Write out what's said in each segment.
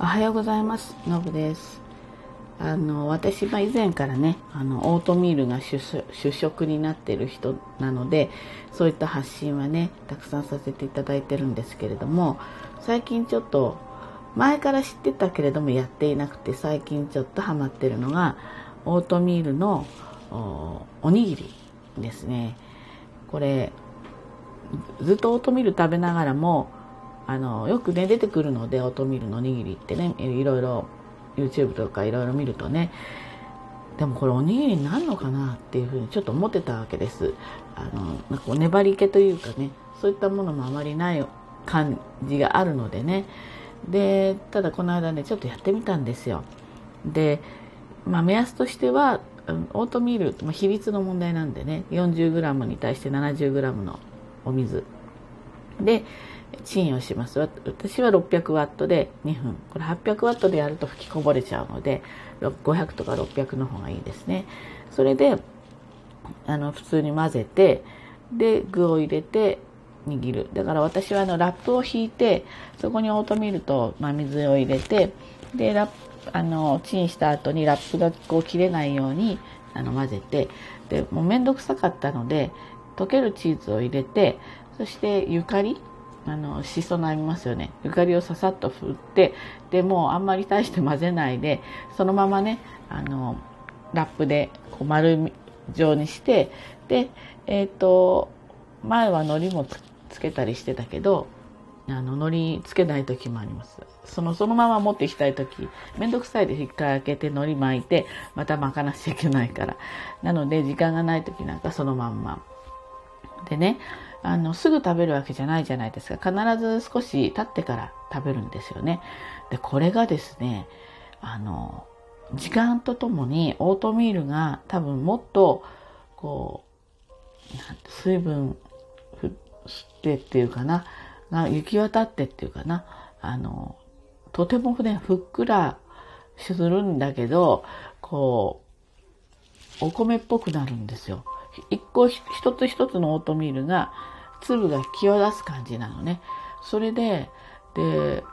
おはようございます。のぶです。あの、私は以前からね、あの、オートミールが主食になってる人なので、そういった発信はね、たくさんさせていただいてるんですけれども、最近ちょっと、前から知ってたけれどもやっていなくて、最近ちょっとハマってるのが、オートミールのおおにぎりですね。これ、ずっとオートミール食べながらも、あのよくね出てくるのでオートミールのおにぎりってねいろいろ YouTube とかいろいろ見るとねでもこれおにぎりになるのかなっていうふうにちょっと思ってたわけです。あのなんか粘り気というかねそういったものもあまりない感じがあるのでね。でただこの間ねちょっとやってみたんですよ。で、まあ、目安としてはオートミール、まあ、比率の問題なんでね 40g に対して 70g のお水。でチンをします。私は600ワットで2分。これ800ワットでやると吹きこぼれちゃうので500とか600の方がいいですね。それであの普通に混ぜてで具を入れて握る。だから私はあのラップを引いてそこにオートミールと、まあ、水を入れてでラップあのチンした後にラップがこう切れないようにあの混ぜてでもう面倒くさかったので溶けるチーズを入れてそしてゆかりあのしそなりますよね。ゆかりをささっと振ってでもうあんまり大して混ぜないでそのままねあのラップでこう丸状にしてでえっ、ー、と前は海苔もつけたりしてたけどあの海苔つけない時もあります。そのそのまま持っていきたい時めんどくさいで引っ掛けて海苔巻いてまた巻かなきゃいけないから。なので時間がない時なんかそのまんま。でねあのすぐ食べるわけじゃないじゃないですか。必ず少し経ってから食べるんですよね。でこれがですねあの時間とともにオートミールが多分もっとこう水分吸ってっていうかなが行き渡ってっていうかなあのとてもねふっくらするんだけどこうお米っぽくなるんですよ。一個一つ一つのオートミールが粒が際立つ感じなのね。それで、で、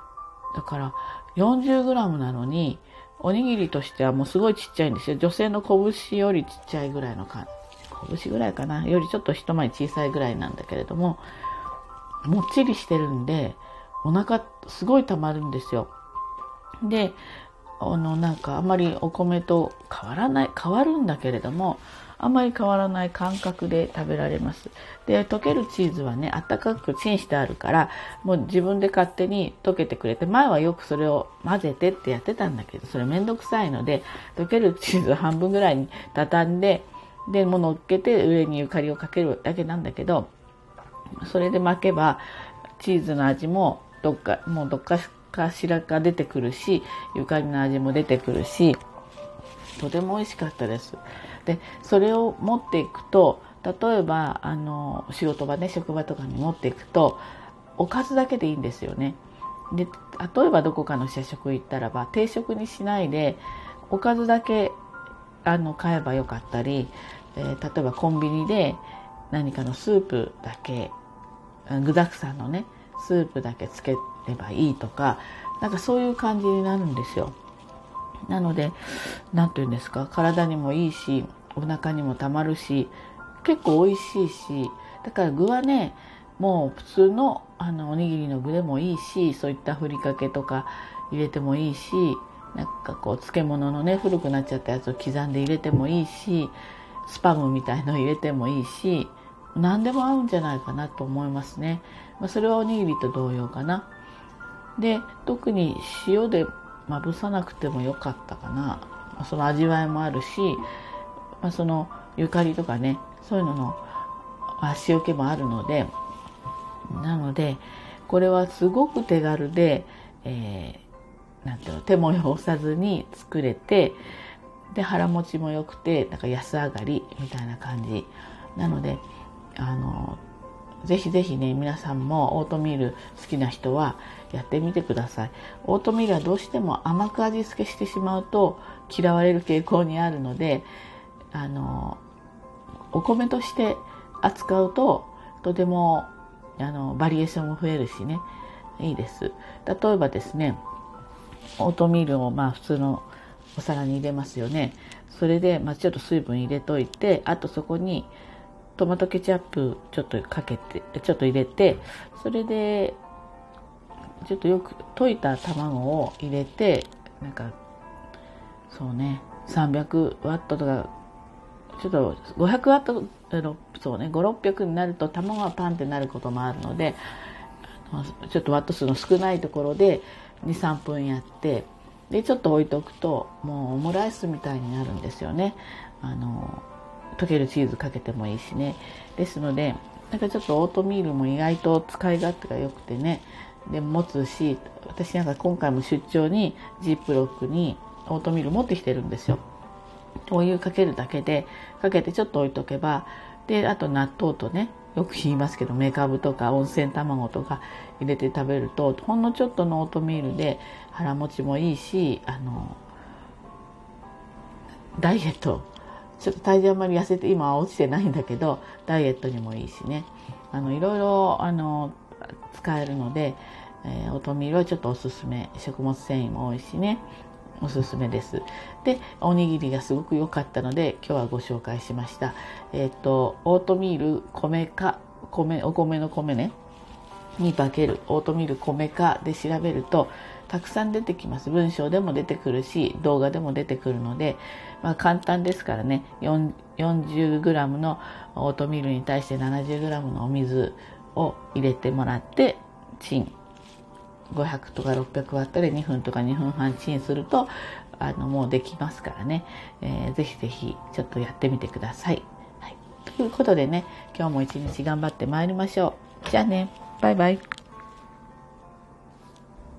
だから 40g なのに、おにぎりとしてはもうすごいちっちゃいんですよ。女性の拳よりちっちゃいぐらいの感じ。拳ぐらいかなよりちょっと一回り小さいぐらいなんだけれども、もっちりしてるんで、お腹すごい溜まるんですよ。で、あの、なんかあんまりお米と変わらない、変わるんだけれども、あんまり変わらない感覚で食べられます。で、溶けるチーズはね、あったかくチンしてあるから、もう自分で勝手に溶けてくれて、前はよくそれを混ぜてってやってたんだけど、それめんどくさいので、溶けるチーズを半分ぐらいに畳んで、で、もう乗っけて上にゆかりをかけるだけなんだけど、それで巻けば、チーズの味もどっか、もうどっかかしらか出てくるし、ゆかりの味も出てくるし、とても美味しかったです。でそれを持っていくと例えばあの仕事場ね職場とかに持っていくとおかずだけでいいんですよね。で例えばどこかの社食行ったらば定食にしないでおかずだけあの買えばよかったり、えー、例えばコンビニで何かのスープだけ具沢山のねスープだけつければいいとかなんかそういう感じになるんですよ。なので、何て言うんですか、体にもいいし、お腹にもたまるし、結構美味しいし、だから具はね、もう普通のあのおにぎりの具でもいいし、そういったふりかけとか入れてもいいし、なんかこう漬物のね、古くなっちゃったやつを刻んで入れてもいいし、スパムみたいの入れてもいいし、何でも合うんじゃないかなと思いますね。まあ、それはおにぎりと同様かな。で、特に塩でまぶさなくてもよかったかなその味わいもあるし、まあ、そのゆかりとかねそういうのの足置けもあるのでなのでこれはすごく手軽で、えー、なんていうの手も汚さずに作れてで腹持ちも良くてなんか安上がりみたいな感じなのであのぜひぜひね、皆さんもオートミール好きな人はやってみてください。オートミールはどうしても甘く味付けしてしまうと嫌われる傾向にあるので、あの、お米として扱うととてもあのバリエーションも増えるしね、いいです。例えばですね、オートミールをまあ普通のお皿に入れますよねそれで、まあ、ちょっと水分入れといてあとそこにトマトケチャップちょっとかけてちょっと入れてそれでちょっとよく溶いた卵を入れてなんかそうね300ワットとかちょっと500ワットそうね5600になると卵がパンってなることもあるのでちょっとワット数の少ないところで23分やってでちょっと置いとくともうオムライスみたいになるんですよね。あの溶けるチーズかけてもいいしね。ですのでなんかちょっとオートミールも意外と使い勝手が良くてね。で持つし私なんか今回も出張にジップロックにオートミール持ってきてるんですよ。お湯かけるだけでかけてちょっと置いとけばであと納豆とねよく言いますけどメカブとか温泉卵とか入れて食べるとほんのちょっとのオートミールで腹持ちもいいしあのダイエットちょっと体重あんまり痩せて今は落ちてないんだけど ダイエットにもいいしねあのいろいろあの使えるので、えー、オートミールはちょっとおすすめ食物繊維も多いしねおすすめです。で、おにぎりがすごく良かったので、今日はご紹介しました。えっ、と、オートミール米か、米、お米の米ね、に化ける、オートミール米かで調べると、たくさん出てきます。文章でも出てくるし、動画でも出てくるので、まあ、簡単ですからね、40g のオートミールに対して 70g のお水を入れてもらって、チン500とか600ワットで2分とか2分半チンするとあのもうできますからね、えー、ぜひぜひちょっとやってみてください。はい、ということでね今日も一日頑張ってまいりましょう。じゃあねバイバイ。